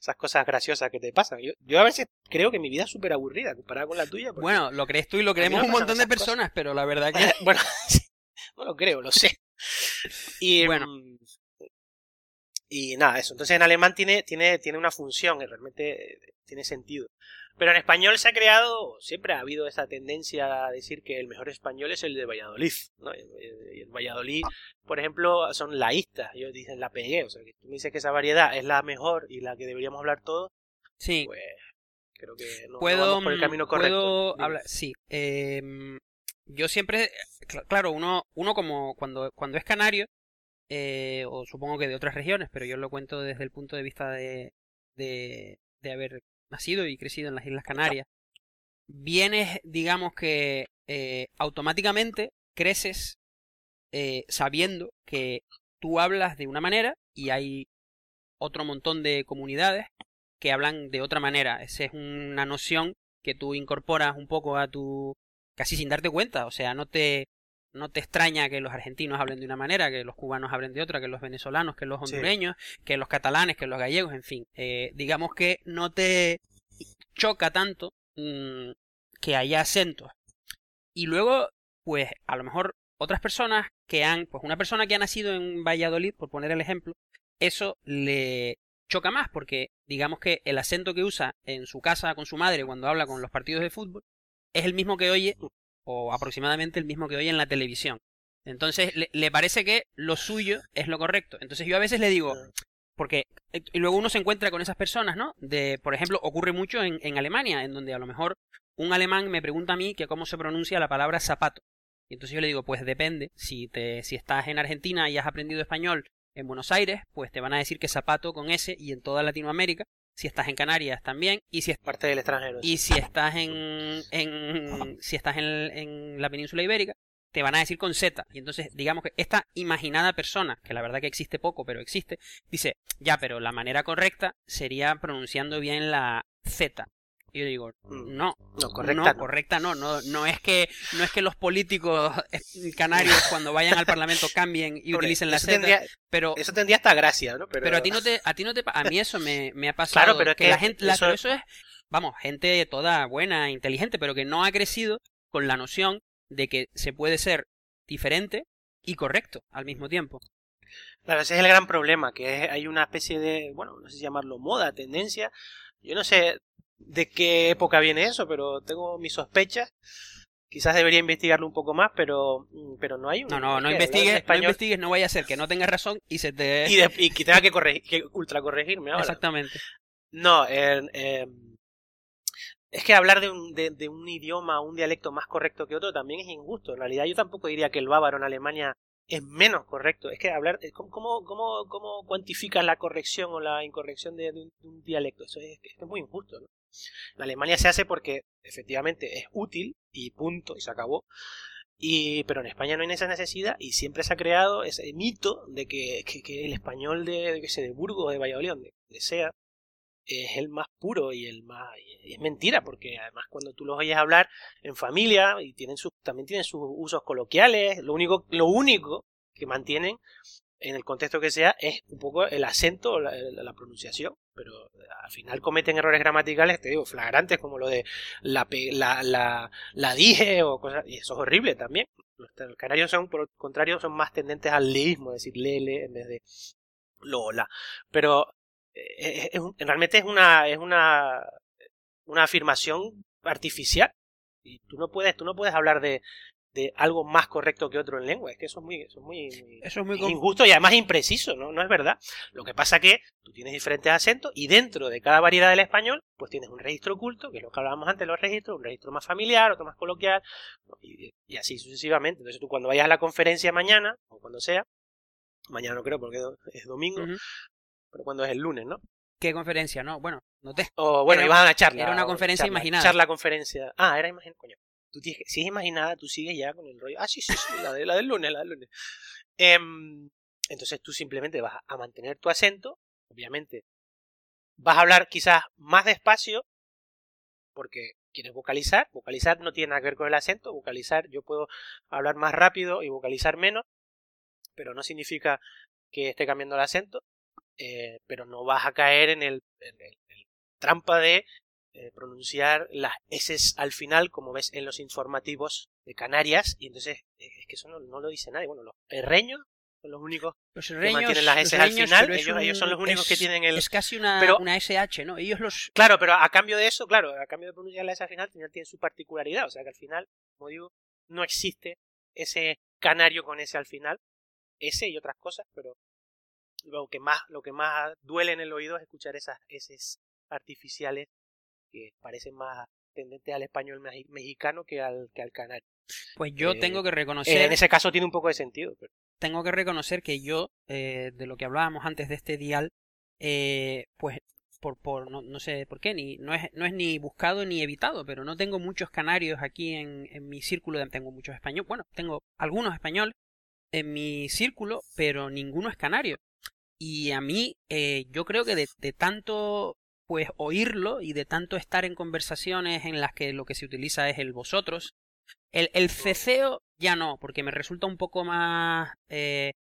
Esas cosas graciosas que te pasan. Yo, yo a veces creo que mi vida es súper aburrida comparada con la tuya. Bueno, lo crees tú y lo creemos un montón de personas, pero la verdad que. bueno, no lo creo, lo sé. Y bueno. Mm, y nada, eso. Entonces en alemán tiene, tiene, tiene una función, y realmente tiene sentido. Pero en español se ha creado, siempre ha habido esa tendencia a decir que el mejor español es el de Valladolid. ¿no? Y en Valladolid, por ejemplo, son laístas, ellos dicen la pegué. O sea, que tú me dices que esa variedad es la mejor y la que deberíamos hablar todos. Sí. Pues creo que no, vamos por el camino correcto. Puedo hablar, sí. Eh, yo siempre, claro, uno, uno como cuando, cuando es canario, eh, o supongo que de otras regiones, pero yo lo cuento desde el punto de vista de, de, de haber nacido y crecido en las Islas Canarias, vienes, digamos que eh, automáticamente creces eh, sabiendo que tú hablas de una manera y hay otro montón de comunidades que hablan de otra manera. Esa es una noción que tú incorporas un poco a tu casi sin darte cuenta, o sea, no te no te extraña que los argentinos hablen de una manera, que los cubanos hablen de otra, que los venezolanos, que los hondureños, que los catalanes, que los gallegos, en fin. Eh, digamos que no te choca tanto mm, que haya acentos. Y luego, pues a lo mejor otras personas que han, pues una persona que ha nacido en Valladolid, por poner el ejemplo, eso le choca más porque digamos que el acento que usa en su casa con su madre cuando habla con los partidos de fútbol es el mismo que oye o aproximadamente el mismo que oye en la televisión. Entonces le, parece que lo suyo es lo correcto. Entonces yo a veces le digo, porque y luego uno se encuentra con esas personas, ¿no? De, por ejemplo, ocurre mucho en, en Alemania, en donde a lo mejor un alemán me pregunta a mí que cómo se pronuncia la palabra zapato. Y entonces yo le digo, pues depende. Si, te, si estás en Argentina y has aprendido español en Buenos Aires, pues te van a decir que zapato con S y en toda Latinoamérica. Si estás en Canarias también. Y si es parte del extranjero. Y si estás en, en si estás en, en la península ibérica, te van a decir con Z. Y entonces, digamos que esta imaginada persona, que la verdad que existe poco, pero existe, dice, ya, pero la manera correcta sería pronunciando bien la Z. Y yo digo, mm. no, no correcta, no, correcta no, no, no es que no es que los políticos eh, canarios cuando vayan al parlamento cambien y utilicen la Z, pero eso tendría hasta gracia, ¿no? Pero... a ti no te a ti no te a mí eso me, me ha pasado claro, pero es que, la gente eso... eso es vamos, gente toda buena, inteligente, pero que no ha crecido con la noción de que se puede ser diferente y correcto al mismo tiempo. Claro, ese es el gran problema, que hay una especie de, bueno, no sé si llamarlo moda, tendencia. Yo no sé, de qué época viene eso, pero tengo mis sospechas. Quizás debería investigarlo un poco más, pero, mm, pero no hay No, no, no investigues, no investigues, no vaya a ser que no tengas razón y se te... Y, que tenga que, corregir, que ultra corregirme ahora. Exactamente. No, eh, es que hablar de un, de, de un idioma, un dialecto más correcto que otro también es injusto. En realidad yo tampoco diría que el bávaro en Alemania es menos correcto. Es que hablar, eh, ¿cómo, cómo, cómo cuantificas la corrección o la incorrección de, un, dialecto? Eso es, es, muy injusto. ¿no? En Alemania se hace porque efectivamente es útil y punto, y se acabó. Y, pero en España no hay esa necesidad y siempre se ha creado ese mito de que, el español de, que sé, de Burgos, de Valladolid, donde sea, es el más puro y el más es mentira porque además cuando tú los oyes hablar en familia y tienen sus también tienen sus usos coloquiales lo único lo único que mantienen en el contexto que sea, es un poco el acento, la, la pronunciación, pero al final cometen errores gramaticales, te digo, flagrantes, como lo de la, la, la, dije o cosas, y eso es horrible también. Los canarios son, por el contrario, son más tendentes al leísmo, es decir, lele en vez de lola. Pero eh, realmente es una, es una, una afirmación artificial. Y tú no puedes, tú no puedes hablar de, de algo más correcto que otro en lengua. Es que eso es muy, eso es muy, eso es muy injusto y además impreciso, ¿no? No es verdad. Lo que pasa que tú tienes diferentes acentos y dentro de cada variedad del español, pues tienes un registro oculto, que es lo que hablábamos antes, los registros, un registro más familiar, otro más coloquial, y, así sucesivamente. Entonces tú cuando vayas a la conferencia mañana, o cuando sea, mañana no creo porque es domingo, pero cuando es el lunes, ¿no? ¿Qué conferencia? No, bueno, no te. O bueno, iban a una charla. Era una conferencia imaginada. Charla, conferencia. Ah, era imaginada, coño si es imaginada, tú sigues ya con el rollo. Ah, sí, sí, sí, la, de, la del lunes, la del lunes. Em, entonces tú simplemente vas a mantener tu acento, obviamente. Vas a hablar quizás más despacio, porque quieres vocalizar. Vocalizar no tiene nada que ver con el acento. Vocalizar, yo puedo hablar más rápido y vocalizar menos, pero no significa que esté cambiando el acento. Eh, pero no vas a caer en el, en el trampa de eh, pronunciar las S al final, como ves en los informativos de Canarias, y entonces eh, es que eso no, lo dice nadie. Bueno, los herreños son los únicos los que mantienen las S al final, ellos, son los únicos que tienen el... Es casi una, una SH, ¿no? Ellos los... Claro, pero a cambio de eso, claro, a cambio de pronunciar la S al final, tienen su particularidad, o sea que al final, como digo, no existe ese canario con S al final, S y otras cosas, pero lo que más, lo que más duele en el oído es escuchar esas S artificiales que parecen más tendentes al español mexicano que al, que al canario. Pues yo eh, tengo que reconocer... En ese caso tiene un poco de sentido. Tengo que reconocer que yo, eh, de lo que hablábamos antes de este dial, eh, pues por, por no, no, sé por qué, ni, no, es, no es ni buscado ni evitado, pero no tengo muchos canarios aquí en, en mi círculo, tengo muchos españoles, bueno, tengo algunos españoles en mi círculo, pero ninguno es canario. Y a mí, yo creo que de, de tanto pues oírlo y de tanto estar en conversaciones en las que lo que se utiliza es el vosotros. El, el ceceo ya no, porque me resulta un poco más... Eh,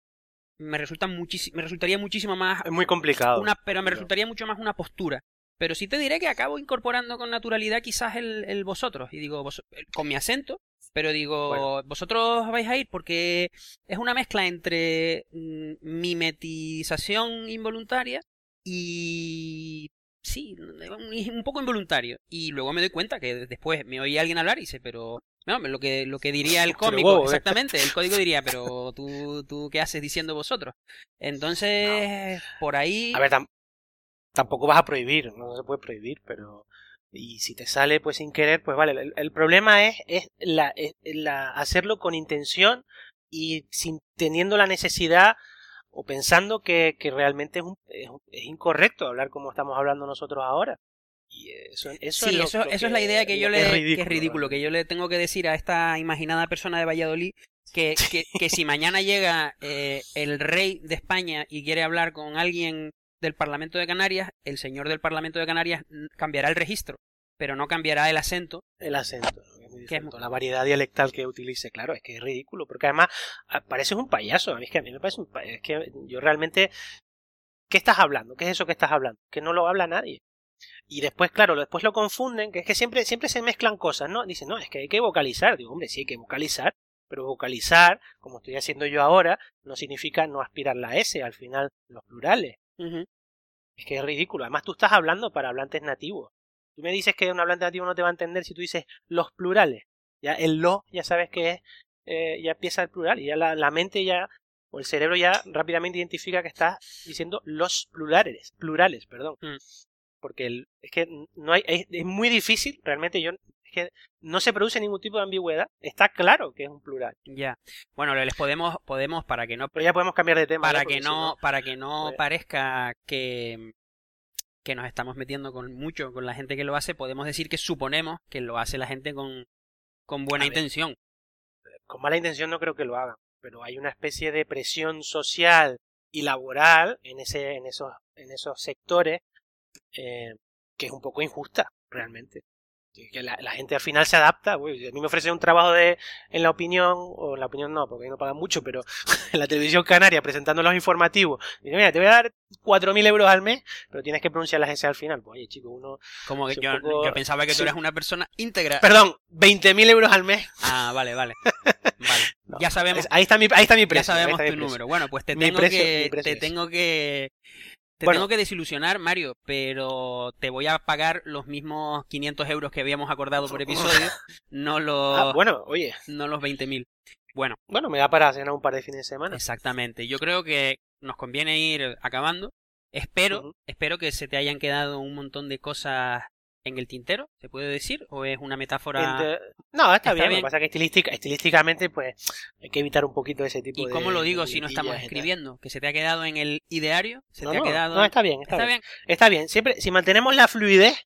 me, resulta me resultaría muchísimo más... Es muy complicado. Una, pero me resultaría mucho más una postura. Pero sí te diré que acabo incorporando con naturalidad quizás el, el vosotros. Y digo, vos, con mi acento, pero digo, vosotros vais a ir porque es una mezcla entre mm, mimetización involuntaria y sí, un poco involuntario. Y luego me doy cuenta que después me oí alguien hablar y dice, pero no, lo que, lo que diría el cómico, eh. exactamente, el código diría, pero tú, tú qué haces diciendo vosotros. Entonces, por ahí... A ver, tampoco vas a prohibir, no se puede prohibir, pero y si te sale pues sin querer, pues vale. El, problema es, es, la, la, hacerlo con intención y sin teniendo la necesidad o pensando que, que realmente es, un, es, incorrecto hablar como estamos hablando nosotros ahora. Y eso, eso sí, es eso, eso es la idea que yo le que es ridículo, que yo le tengo que decir a esta imaginada persona de Valladolid que, que, que si mañana llega eh, el rey de España y quiere hablar con alguien del Parlamento de Canarias, el señor del Parlamento de Canarias cambiará el registro, pero no cambiará el acento. El acento, la variedad dialectal que utilice, claro, es que es ridículo, porque además ah, pareces un payaso, a mí es que a mí me parece un payaso, es que yo realmente ¿qué estás hablando? ¿Qué es eso que estás hablando? Que no lo habla nadie. Y después, claro, después lo confunden, que es que siempre, siempre se mezclan cosas, ¿no? Dicen, no, es que hay que vocalizar. Digo, hombre, sí hay que vocalizar, pero vocalizar, como estoy haciendo yo ahora, no significa no aspirar la S al final, los plurales. Es que es ridículo. Además, tú estás hablando para hablantes nativos. Tú me dices que un hablante nativo no te va a entender si tú dices los plurales. Ya el lo, ya sabes que es, eh, ya empieza el plural y ya la, mente ya, o el cerebro ya rápidamente identifica que estás diciendo los plurales, plurales, perdón. Mm. Porque es que no hay, es, muy difícil, realmente yo, es que no se produce ningún tipo de ambigüedad, está claro que es un plural. Ya. Bueno, les podemos, podemos para que no. Pero ya podemos cambiar de tema. Para que no, para que no pues parezca que que nos estamos metiendo con mucho con la gente que lo hace, podemos decir que suponemos que lo hace la gente con, con buena intención. Con mala intención no creo que lo hagan, pero hay una especie de presión social y laboral en, ese, en, esos, en esos sectores eh, que es un poco injusta, realmente que la, gente al final se adapta. a mí me ofrecen un trabajo de en la opinión, o en la opinión no, porque ahí no pagan mucho, pero en la televisión canaria presentando los informativos. Y mira, te voy a dar 4.000 euros al mes, pero tienes que pronunciar las S al final. Pues oye, chico, uno. Como que yo, pensaba que tú eras una persona íntegra. Perdón, 20.000 euros al mes. Ah, vale, vale. vale. ya sabemos. ahí está mi, ahí está mi precio. Ya sabemos tu número. Bueno, pues te tengo que. Te tengo que te tengo que desilusionar, Mario, pero te voy a pagar los mismos 500 euros que habíamos acordado por episodio, no los... Ah, bueno, oye. No los 20.000. Bueno. Bueno, me da para cenar un par de fines de semana. Exactamente. Yo creo que nos conviene ir acabando. Espero, espero que se te hayan quedado un montón de cosas en el tintero, ¿se puede decir? ¿O es una metáfora? No, está, bien, Lo que pasa es que estilísticamente, pues, hay que evitar un poquito ese tipo de. ¿Y cómo lo digo si no estamos escribiendo? ¿Que se te ha quedado en el ideario? ¿Se te ha quedado.? No, está bien, está, bien. Está bien. Siempre, si mantenemos la fluidez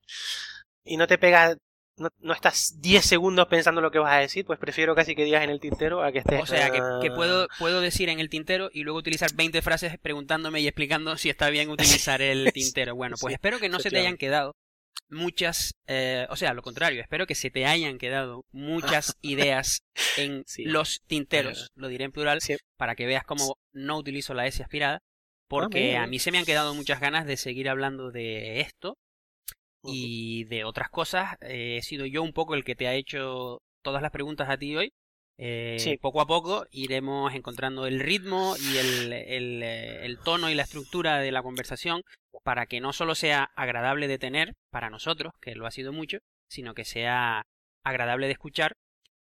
y no te pegas. No, estás 10 segundos pensando lo que vas a decir, pues prefiero casi que digas en el tintero a que estés. O sea, que, puedo, puedo decir en el tintero y luego utilizar 20 frases preguntándome y explicando si está bien utilizar el tintero. Bueno, pues espero que no se te hayan quedado muchas, eh, o sea, lo contrario, espero que se te hayan quedado muchas ideas en los tinteros, lo diré en plural, para que veas cómo no utilizo la S aspirada, porque a mí se me han quedado muchas ganas de seguir hablando de esto y de otras cosas. he sido yo un poco el que te ha hecho todas las preguntas a ti hoy. Eh, Poco a poco iremos encontrando el ritmo y el, el, eh, el, tono y la estructura de la conversación para que no solo sea agradable de tener para nosotros, que lo ha sido mucho, sino que sea agradable de escuchar,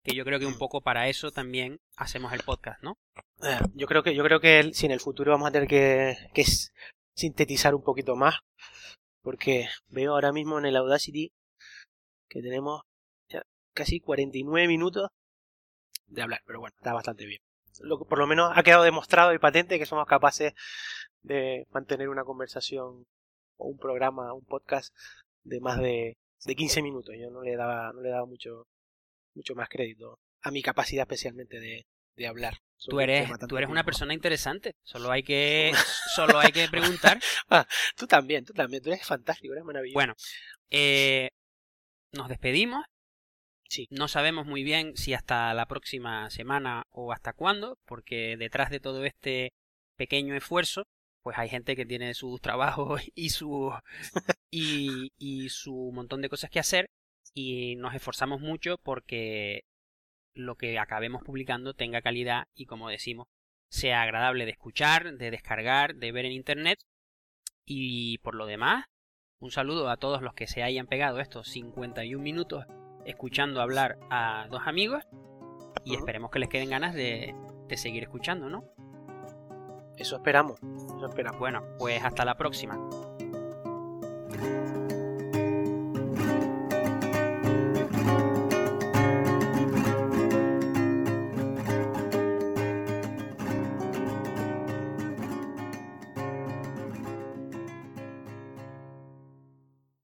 que yo creo que un poco para eso también hacemos el podcast, ¿no? Eh, yo creo que yo creo que si en el futuro vamos a tener que, que sintetizar un poquito más, porque veo ahora mismo en el Audacity que tenemos casi 49 minutos de hablar, pero bueno, está bastante bien. Lo, por lo menos ha quedado demostrado y patente que somos capaces de mantener una conversación o un programa, un podcast de más de, de 15 minutos. Yo no le daba, no le daba mucho, mucho más crédito a mi capacidad especialmente de, de hablar. Tú eres, tú eres una persona interesante. Solo hay que, solo hay que preguntar. Ah, tú también, tú también. Tú eres fantástico, eres maravilloso. Bueno, eh, nos despedimos. No sabemos muy bien si hasta la próxima semana o hasta cuándo, porque detrás de todo este pequeño esfuerzo, pues hay gente que tiene sus trabajos y su y su montón de cosas que hacer y nos esforzamos mucho porque lo que acabemos publicando tenga calidad y como decimos sea agradable de escuchar, de descargar, de ver en internet. Y por lo demás un saludo a todos los que se hayan pegado estos 51 minutos escuchando hablar a dos amigos y esperemos que les queden ganas de, de seguir escuchando, ¿no? Eso esperamos, eso esperamos. Bueno, pues hasta la próxima.